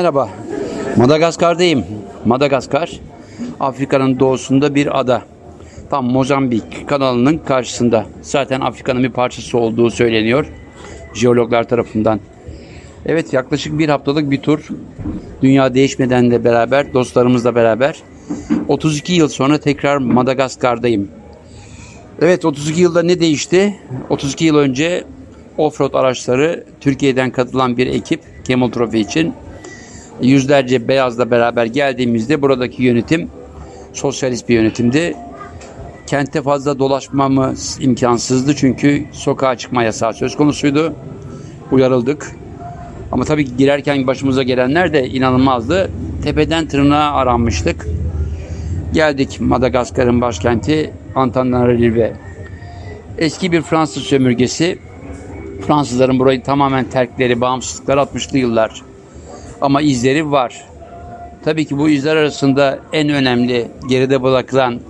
Merhaba. Madagaskar'dayım. Madagaskar, Afrika'nın doğusunda bir ada. Tam Mozambik kanalının karşısında. Zaten Afrika'nın bir parçası olduğu söyleniyor. Jeologlar tarafından. Evet yaklaşık bir haftalık bir tur. Dünya değişmeden de beraber, dostlarımızla beraber. 32 yıl sonra tekrar Madagaskar'dayım. Evet 32 yılda ne değişti? 32 yıl önce offroad araçları Türkiye'den katılan bir ekip Camel Trophy için yüzlerce beyazla beraber geldiğimizde buradaki yönetim sosyalist bir yönetimdi. Kente fazla dolaşmamız imkansızdı çünkü sokağa çıkma yasağı söz konusuydu. Uyarıldık. Ama tabii girerken başımıza gelenler de inanılmazdı. Tepeden tırnağa aranmıştık. Geldik Madagaskar'ın başkenti Antananarivo'ya. Eski bir Fransız sömürgesi. Fransızların burayı tamamen terkleri, bağımsızlıklar 60'lı yıllar. Ama izleri var. Tabii ki bu izler arasında en önemli geride bırakılan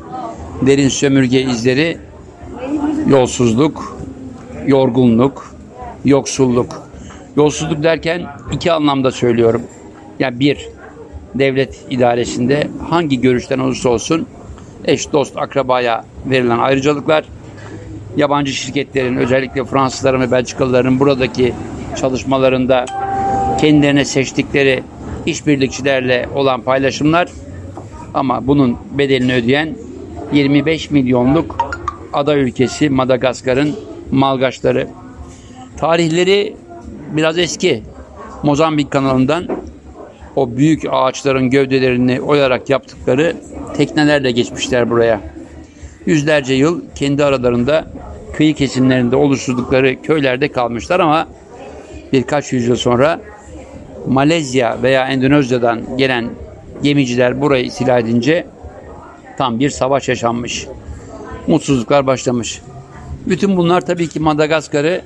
derin sömürge izleri yolsuzluk, yorgunluk, yoksulluk. Yolsuzluk derken iki anlamda söylüyorum. Yani bir, devlet idaresinde hangi görüşten olursa olsun eş, dost, akrabaya verilen ayrıcalıklar, yabancı şirketlerin özellikle Fransızların ve Belçikalıların buradaki çalışmalarında kendilerine seçtikleri işbirlikçilerle olan paylaşımlar ama bunun bedelini ödeyen 25 milyonluk ada ülkesi Madagaskar'ın malgaçları. Tarihleri biraz eski. Mozambik kanalından o büyük ağaçların gövdelerini oyarak yaptıkları teknelerle geçmişler buraya. Yüzlerce yıl kendi aralarında kıyı kesimlerinde oluşturdukları köylerde kalmışlar ama birkaç yüzyıl sonra Malezya veya Endonezya'dan gelen gemiciler burayı istila edince tam bir savaş yaşanmış. Mutsuzluklar başlamış. Bütün bunlar tabii ki Madagaskar'ı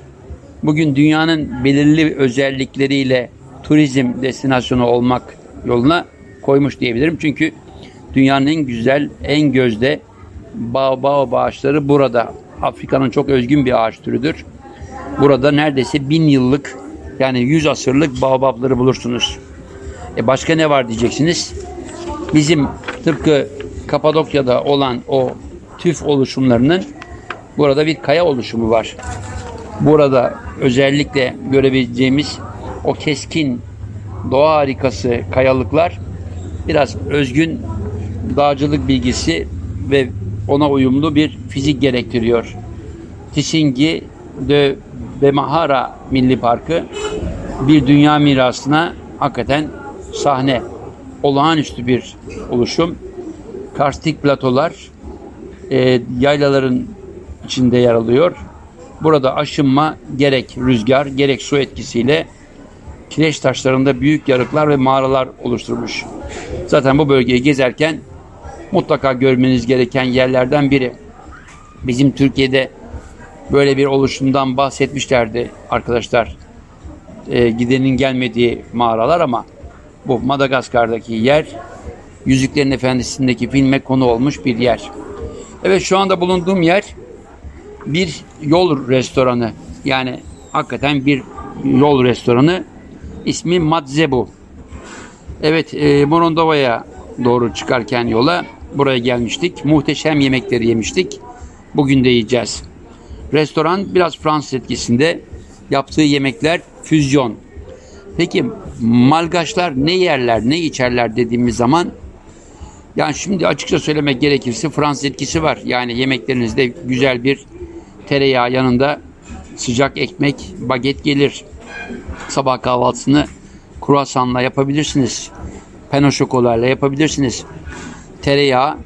bugün dünyanın belirli özellikleriyle turizm destinasyonu olmak yoluna koymuş diyebilirim. Çünkü dünyanın en güzel, en gözde baobab ağaçları burada. Afrika'nın çok özgün bir ağaç türüdür. Burada neredeyse bin yıllık yani 100 asırlık baobabları bulursunuz. E başka ne var diyeceksiniz. Bizim tıpkı Kapadokya'da olan o tüf oluşumlarının burada bir kaya oluşumu var. Burada özellikle görebileceğimiz o keskin doğa harikası kayalıklar biraz özgün dağcılık bilgisi ve ona uyumlu bir fizik gerektiriyor. Tisingi de Bemahara Milli Parkı bir dünya mirasına hakikaten sahne. Olağanüstü bir oluşum. Karstik platolar e, yaylaların içinde yer alıyor. Burada aşınma gerek rüzgar gerek su etkisiyle kireç taşlarında büyük yarıklar ve mağaralar oluşturmuş. Zaten bu bölgeyi gezerken mutlaka görmeniz gereken yerlerden biri. Bizim Türkiye'de böyle bir oluşumdan bahsetmişlerdi arkadaşlar. E, gidenin gelmediği mağaralar ama bu Madagaskar'daki yer Yüzüklerin Efendisi'ndeki filme konu olmuş bir yer. Evet şu anda bulunduğum yer bir yol restoranı. Yani hakikaten bir yol restoranı. İsmi Madzebu. Evet e, Morondova'ya doğru çıkarken yola buraya gelmiştik. Muhteşem yemekleri yemiştik. Bugün de yiyeceğiz. Restoran biraz Fransız etkisinde. Yaptığı yemekler füzyon. Peki malgaçlar ne yerler, ne içerler dediğimiz zaman yani şimdi açıkça söylemek gerekirse Fransız etkisi var. Yani yemeklerinizde güzel bir tereyağı yanında sıcak ekmek, baget gelir. Sabah kahvaltısını kruasanla yapabilirsiniz. Peno şokolarla yapabilirsiniz. Tereyağı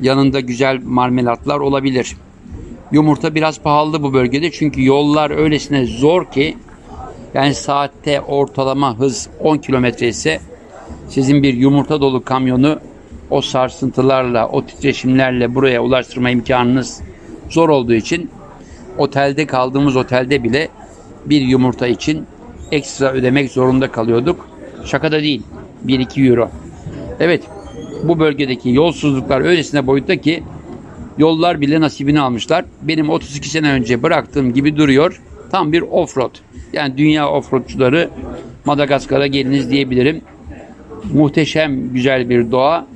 yanında güzel marmelatlar olabilir. Yumurta biraz pahalı bu bölgede çünkü yollar öylesine zor ki yani saatte ortalama hız 10 kilometre ise sizin bir yumurta dolu kamyonu o sarsıntılarla, o titreşimlerle buraya ulaştırma imkanınız zor olduğu için otelde kaldığımız otelde bile bir yumurta için ekstra ödemek zorunda kalıyorduk. Şaka da değil. 1-2 euro. Evet bu bölgedeki yolsuzluklar öylesine boyutta ki yollar bile nasibini almışlar. Benim 32 sene önce bıraktığım gibi duruyor. Tam bir offroad. Yani dünya offroadçuları Madagaskar'a geliniz diyebilirim. Muhteşem güzel bir doğa.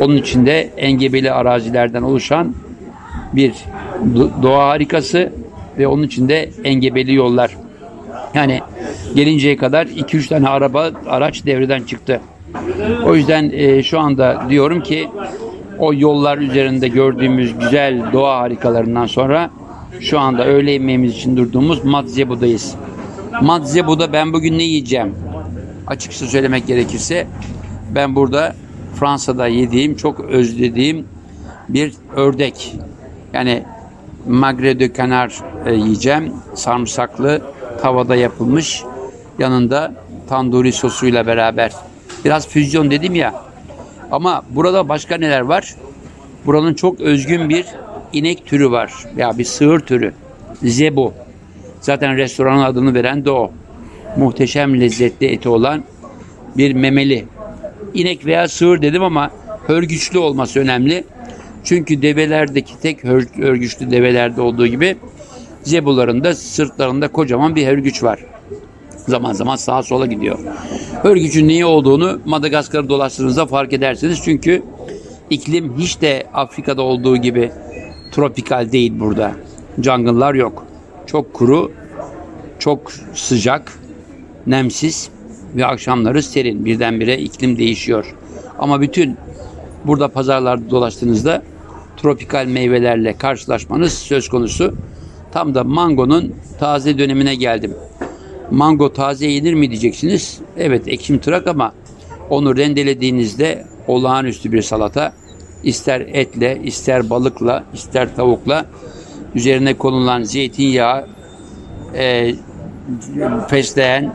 Onun içinde engebeli arazilerden oluşan bir do- doğa harikası ve onun içinde engebeli yollar. Yani gelinceye kadar 2-3 tane araba araç devreden çıktı. O yüzden e, şu anda diyorum ki o yollar üzerinde gördüğümüz güzel doğa harikalarından sonra şu anda öğle yemeğimiz için durduğumuz Madzebu'dayız. Madzebu'da ben bugün ne yiyeceğim? Açıkça söylemek gerekirse ben burada Fransa'da yediğim, çok özlediğim bir ördek. Yani magre de canard e, yiyeceğim. Sarımsaklı, tavada yapılmış. Yanında tanduri sosuyla beraber. Biraz füzyon dedim ya. Ama burada başka neler var? Buranın çok özgün bir inek türü var. Ya bir sığır türü. Zebu. Zaten restoranın adını veren de o. Muhteşem lezzetli eti olan bir memeli. İnek veya sığır dedim ama hörgüçlü olması önemli. Çünkü develerdeki tek hör- örgüçlü develerde olduğu gibi zebuların da sırtlarında kocaman bir hörgüç var. Zaman zaman sağa sola gidiyor. Hörgücün niye olduğunu Madagaskar'ı dolaştığınızda fark edersiniz. Çünkü iklim hiç de Afrika'da olduğu gibi tropikal değil burada. Jungle'lar yok. Çok kuru, çok sıcak, nemsiz ve akşamları serin. Birdenbire iklim değişiyor. Ama bütün burada pazarlarda dolaştığınızda tropikal meyvelerle karşılaşmanız söz konusu. Tam da mangonun taze dönemine geldim. Mango taze yenir mi diyeceksiniz. Evet ekşim tırak ama onu rendelediğinizde olağanüstü bir salata. İster etle, ister balıkla, ister tavukla. Üzerine konulan zeytinyağı, e, fesleğen,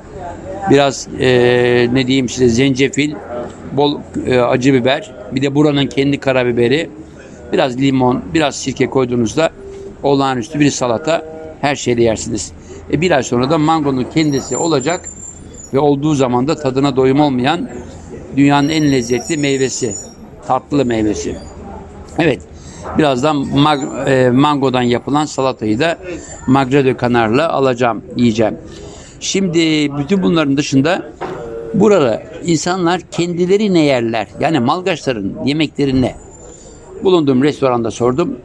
biraz e, ne diyeyim size zencefil, bol e, acı biber, bir de buranın kendi karabiberi, biraz limon, biraz sirke koyduğunuzda olağanüstü bir salata. Her şeyle yersiniz. E, bir ay sonra da mangonun kendisi olacak ve olduğu zaman da tadına doyum olmayan dünyanın en lezzetli meyvesi, tatlı meyvesi. Evet. Birazdan mag- e, mangodan yapılan salatayı da magre de canard'la alacağım, yiyeceğim. Şimdi bütün bunların dışında burada insanlar kendileri ne yerler? Yani malgaçların yemekleri ne? Bulunduğum restoranda sordum.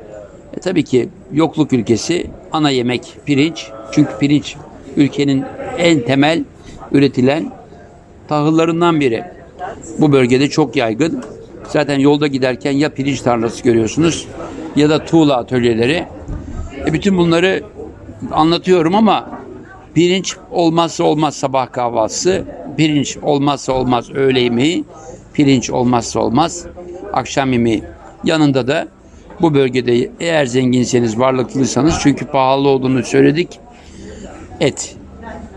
E, tabii ki yokluk ülkesi ana yemek pirinç. Çünkü pirinç ülkenin en temel üretilen tahıllarından biri. Bu bölgede çok yaygın. Zaten yolda giderken ya pirinç tarlası görüyorsunuz ya da tuğla atölyeleri. E bütün bunları anlatıyorum ama pirinç olmazsa olmaz sabah kahvaltısı, pirinç olmazsa olmaz öğle yemeği, pirinç olmazsa olmaz akşam yemeği. Yanında da bu bölgede eğer zenginseniz, varlıklıysanız çünkü pahalı olduğunu söyledik. Et.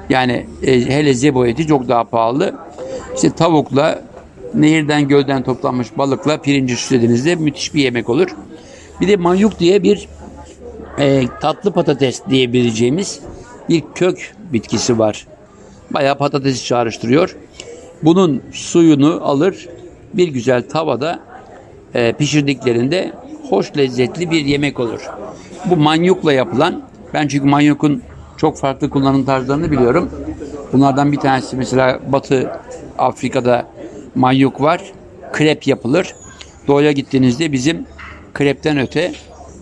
Yani e, hele zebo eti çok daha pahalı. İşte tavukla, nehirden gölden toplanmış balıkla pirinci süslediğinizde müthiş bir yemek olur. Bir de manyuk diye bir e, tatlı patates diyebileceğimiz bir kök bitkisi var. Bayağı patatesi çağrıştırıyor. Bunun suyunu alır bir güzel tavada e, pişirdiklerinde hoş lezzetli bir yemek olur. Bu manyukla yapılan ben çünkü manyukun çok farklı kullanım tarzlarını biliyorum. Bunlardan bir tanesi mesela Batı Afrika'da manyuk var. Krep yapılır. Doğuya gittiğinizde bizim krepten öte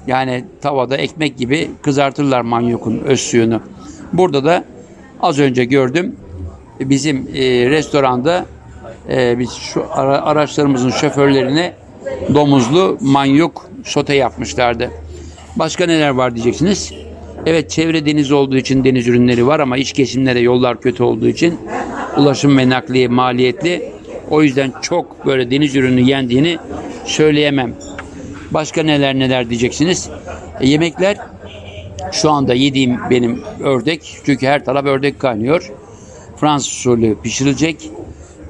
yani tavada ekmek gibi kızartırlar manyokun öz suyunu. Burada da az önce gördüm bizim e, restoranda e, biz şu ara, araçlarımızın şoförlerine domuzlu manyok sote yapmışlardı. Başka neler var diyeceksiniz. Evet çevre deniz olduğu için deniz ürünleri var ama iç kesimlere yollar kötü olduğu için ulaşım ve nakliye maliyetli. O yüzden çok böyle deniz ürünü yendiğini söyleyemem. Başka neler neler diyeceksiniz. E, yemekler şu anda yediğim benim ördek. Çünkü her taraf ördek kaynıyor. Fransız usulü pişirilecek.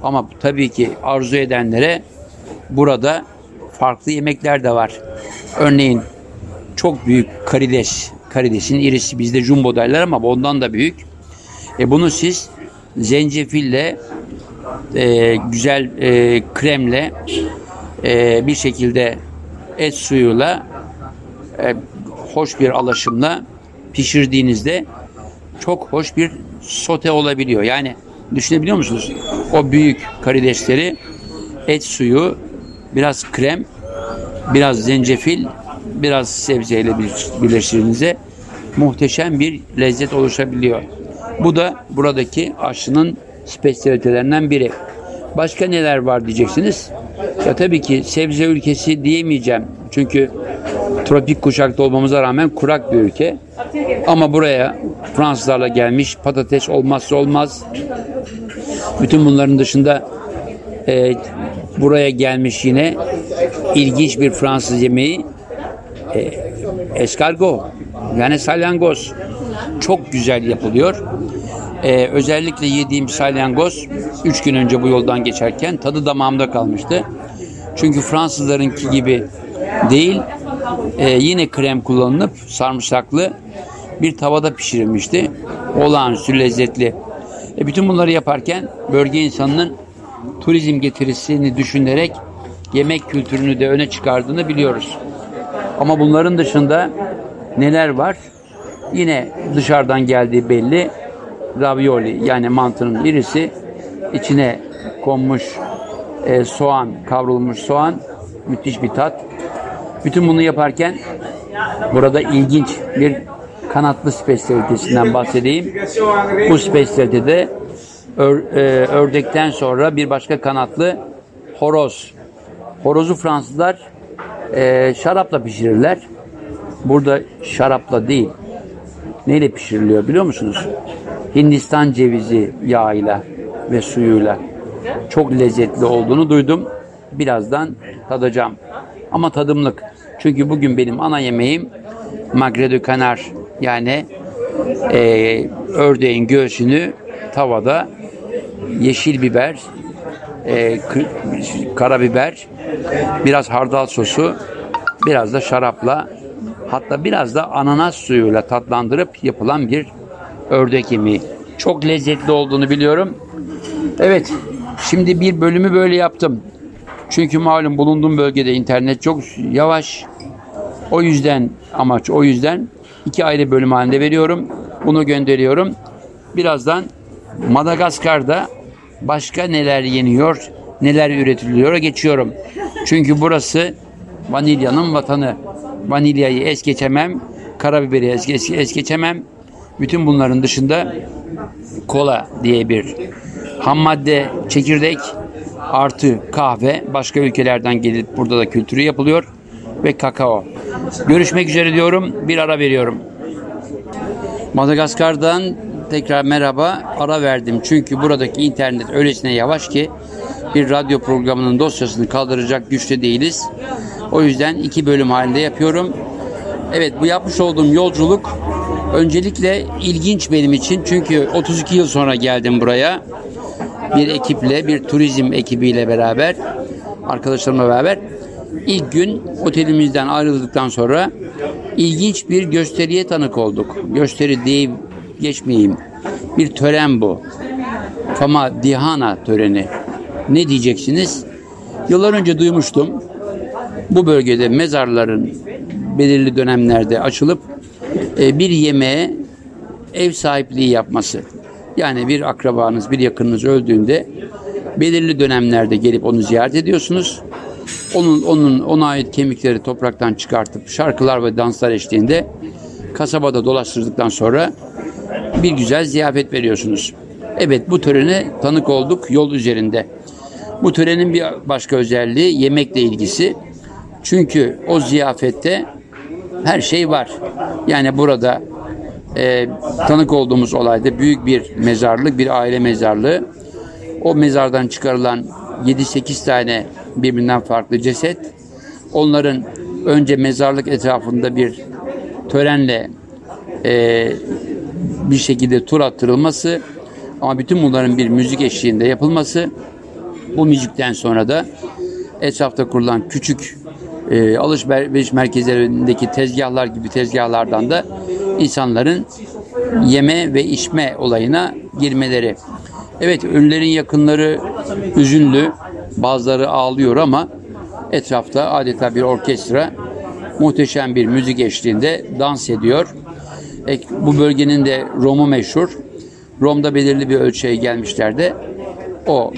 Ama tabii ki arzu edenlere burada farklı yemekler de var. Örneğin çok büyük karides. Karidesin irisi bizde jumbo derler ama ondan da büyük. E bunu siz zencefille e, güzel e, kremle e, bir şekilde et suyuyla e, hoş bir alaşımla pişirdiğinizde çok hoş bir sote olabiliyor. Yani düşünebiliyor musunuz? O büyük karidesleri et suyu, biraz krem, biraz zencefil, biraz sebzeyle bir- birleştirince muhteşem bir lezzet oluşabiliyor. Bu da buradaki aşının spesiyalitelerinden biri. Başka neler var diyeceksiniz? Ya tabii ki sebze ülkesi diyemeyeceğim. Çünkü tropik kuşakta olmamıza rağmen kurak bir ülke. Ama buraya Fransızlarla gelmiş patates olmazsa olmaz. Bütün bunların dışında e, buraya gelmiş yine ilginç bir Fransız yemeği e, escargot yani salyangoz çok güzel yapılıyor. E, özellikle yediğim salyangoz 3 gün önce bu yoldan geçerken tadı damağımda kalmıştı. Çünkü Fransızlarınki gibi değil e, yine krem kullanılıp sarımsaklı bir tavada pişirilmişti. Olağanüstü lezzetli. E, bütün bunları yaparken bölge insanının turizm getirisini düşünerek yemek kültürünü de öne çıkardığını biliyoruz. Ama bunların dışında neler var? Yine dışarıdan geldiği belli. Ravioli yani mantının birisi içine konmuş e, soğan, kavrulmuş soğan müthiş bir tat. Bütün bunu yaparken burada ilginç bir kanatlı spesiyalitesinden bahsedeyim. Bu spesiyalitede ör- e, ördekten sonra bir başka kanatlı horoz. Horozu Fransızlar e, şarapla pişirirler. Burada şarapla değil. Neyle pişiriliyor biliyor musunuz? Hindistan cevizi yağıyla ve suyuyla. Çok lezzetli olduğunu duydum. Birazdan tadacağım. Ama tadımlık. Çünkü bugün benim ana yemeğim magre de canar yani e, ördeğin göğsünü tavada yeşil biber, e, karabiber, biraz hardal sosu, biraz da şarapla hatta biraz da ananas suyuyla tatlandırıp yapılan bir ördek yemeği. Çok lezzetli olduğunu biliyorum. Evet, şimdi bir bölümü böyle yaptım. Çünkü malum bulunduğum bölgede internet çok yavaş. O yüzden amaç o yüzden iki ayrı bölüm halinde veriyorum. Bunu gönderiyorum. Birazdan Madagaskar'da başka neler yeniyor, neler üretiliyor geçiyorum. Çünkü burası vanilyanın vatanı. Vanilyayı es geçemem, karabiberi es, es, es geçemem. Bütün bunların dışında kola diye bir ham madde çekirdek artı kahve başka ülkelerden gelip burada da kültürü yapılıyor ve kakao. Görüşmek üzere diyorum. Bir ara veriyorum. Madagaskar'dan tekrar merhaba. Ara verdim çünkü buradaki internet öylesine yavaş ki bir radyo programının dosyasını kaldıracak güçte değiliz. O yüzden iki bölüm halinde yapıyorum. Evet bu yapmış olduğum yolculuk öncelikle ilginç benim için çünkü 32 yıl sonra geldim buraya. Bir ekiple, bir turizm ekibiyle beraber, arkadaşlarımla beraber ilk gün otelimizden ayrıldıktan sonra ilginç bir gösteriye tanık olduk. Gösteri deyip geçmeyeyim. Bir tören bu. Fama Dihana töreni. Ne diyeceksiniz? Yıllar önce duymuştum. Bu bölgede mezarların belirli dönemlerde açılıp bir yemeğe ev sahipliği yapması. Yani bir akrabanız, bir yakınınız öldüğünde belirli dönemlerde gelip onu ziyaret ediyorsunuz. Onun onun ona ait kemikleri topraktan çıkartıp şarkılar ve danslar eşliğinde kasabada dolaştırdıktan sonra bir güzel ziyafet veriyorsunuz. Evet bu törene tanık olduk yol üzerinde. Bu törenin bir başka özelliği yemekle ilgisi. Çünkü o ziyafette her şey var. Yani burada e, tanık olduğumuz olayda büyük bir mezarlık, bir aile mezarlığı. O mezardan çıkarılan 7-8 tane birbirinden farklı ceset. Onların önce mezarlık etrafında bir törenle e, bir şekilde tur attırılması ama bütün bunların bir müzik eşliğinde yapılması bu müzikten sonra da etrafta kurulan küçük e, alışveriş merkezlerindeki tezgahlar gibi tezgahlardan da insanların yeme ve içme olayına girmeleri. Evet ölülerin yakınları üzünlü, bazıları ağlıyor ama etrafta adeta bir orkestra muhteşem bir müzik eşliğinde dans ediyor. E, bu bölgenin de Rom'u meşhur. Rom'da belirli bir ölçüye gelmişler de o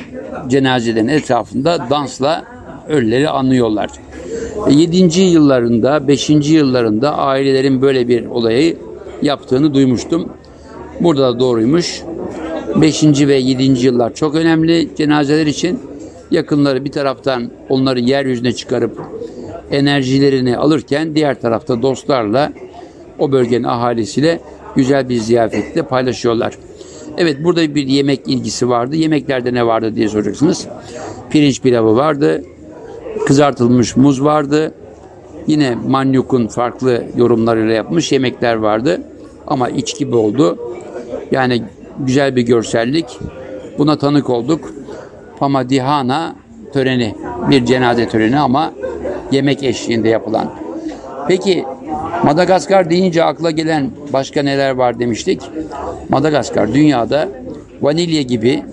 cenazelerin etrafında dansla ölüleri anlıyorlar. 7. yıllarında, 5. yıllarında ailelerin böyle bir olayı yaptığını duymuştum. Burada da doğruymuş. 5. ve 7. yıllar çok önemli cenazeler için. Yakınları bir taraftan onları yeryüzüne çıkarıp enerjilerini alırken diğer tarafta dostlarla o bölgenin ahalisiyle güzel bir ziyafetle paylaşıyorlar. Evet burada bir yemek ilgisi vardı. Yemeklerde ne vardı diye soracaksınız. Pirinç pilavı vardı. Kızartılmış muz vardı. Yine Manyuk'un farklı yorumlarıyla yapmış yemekler vardı. Ama içki oldu. Yani güzel bir görsellik. Buna tanık olduk. Pamadihana töreni. Bir cenaze töreni ama yemek eşliğinde yapılan. Peki Madagaskar deyince akla gelen başka neler var demiştik. Madagaskar dünyada vanilya gibi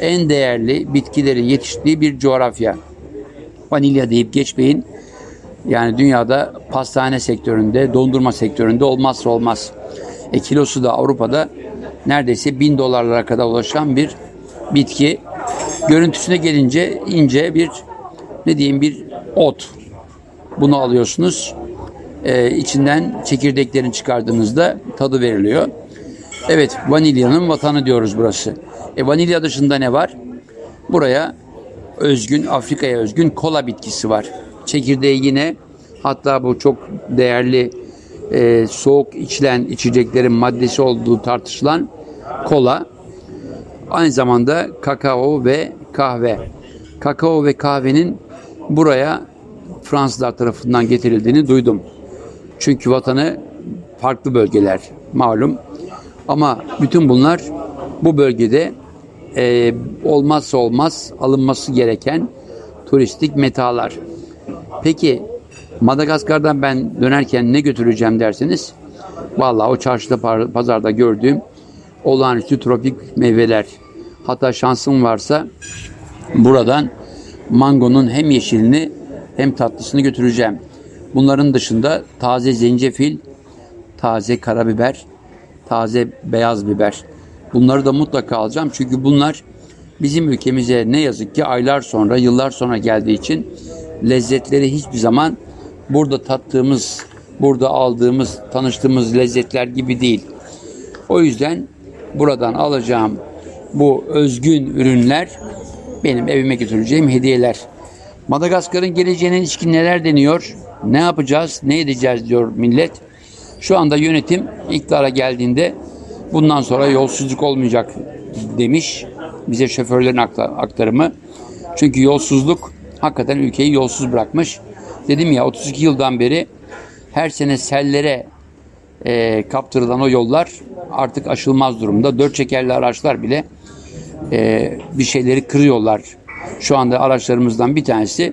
en değerli bitkilerin yetiştiği bir coğrafya. Vanilya deyip geçmeyin. Yani dünyada pastane sektöründe, dondurma sektöründe olmazsa olmaz. E kilosu da Avrupa'da neredeyse bin dolarlara kadar ulaşan bir bitki. Görüntüsüne gelince ince bir ne diyeyim bir ot. Bunu alıyorsunuz. Ee, içinden çekirdeklerini çıkardığınızda tadı veriliyor. Evet vanilyanın vatanı diyoruz burası. E, vanilya dışında ne var? Buraya özgün, Afrika'ya özgün kola bitkisi var. Çekirdeği yine hatta bu çok değerli e, soğuk içilen içeceklerin maddesi olduğu tartışılan kola. Aynı zamanda kakao ve kahve. Kakao ve kahvenin buraya Fransızlar tarafından getirildiğini duydum. Çünkü vatanı farklı bölgeler malum. Ama bütün bunlar bu bölgede e, olmazsa olmaz alınması gereken turistik metalar. Peki Madagaskar'dan ben dönerken ne götüreceğim derseniz vallahi o çarşıda pazarda gördüğüm olağanüstü tropik meyveler. Hatta şansım varsa buradan mangonun hem yeşilini hem tatlısını götüreceğim. Bunların dışında taze zencefil, taze karabiber, taze beyaz biber. Bunları da mutlaka alacağım. Çünkü bunlar bizim ülkemize ne yazık ki aylar sonra, yıllar sonra geldiği için lezzetleri hiçbir zaman burada tattığımız, burada aldığımız, tanıştığımız lezzetler gibi değil. O yüzden buradan alacağım bu özgün ürünler benim evime götüreceğim hediyeler. Madagaskar'ın geleceğine ilişkin neler deniyor? Ne yapacağız, ne edeceğiz diyor millet. Şu anda yönetim iktidara geldiğinde bundan sonra yolsuzluk olmayacak demiş. Bize şoförlerin aktarımı. Çünkü yolsuzluk hakikaten ülkeyi yolsuz bırakmış. Dedim ya 32 yıldan beri her sene sellere e, kaptırılan o yollar artık aşılmaz durumda. Dört çekerli araçlar bile e, bir şeyleri kırıyorlar. Şu anda araçlarımızdan bir tanesi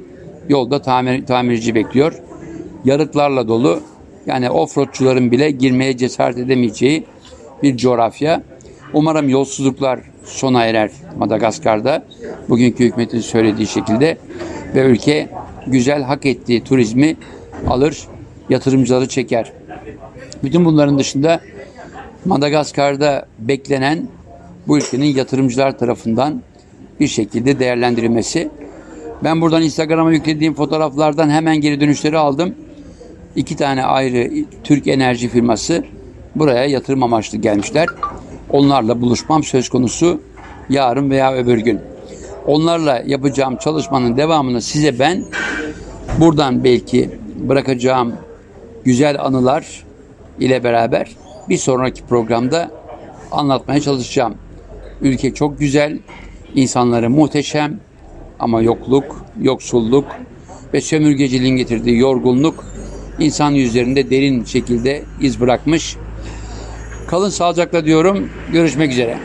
yolda tamir, tamirci bekliyor. Yarıklarla dolu yani offroadçuların bile girmeye cesaret edemeyeceği bir coğrafya. Umarım yolsuzluklar sona erer Madagaskar'da. Bugünkü hükümetin söylediği şekilde ve ülke güzel hak ettiği turizmi alır, yatırımcıları çeker. Bütün bunların dışında Madagaskar'da beklenen bu ülkenin yatırımcılar tarafından bir şekilde değerlendirilmesi. Ben buradan Instagram'a yüklediğim fotoğraflardan hemen geri dönüşleri aldım. İki tane ayrı Türk enerji firması buraya yatırım amaçlı gelmişler. Onlarla buluşmam söz konusu yarın veya öbür gün. Onlarla yapacağım çalışmanın devamını size ben buradan belki bırakacağım güzel anılar ile beraber bir sonraki programda anlatmaya çalışacağım. Ülke çok güzel, insanları muhteşem ama yokluk, yoksulluk ve sömürgeciliğin getirdiği yorgunluk insan yüzlerinde derin şekilde iz bırakmış. Kalın sağlıcakla diyorum. Görüşmek üzere.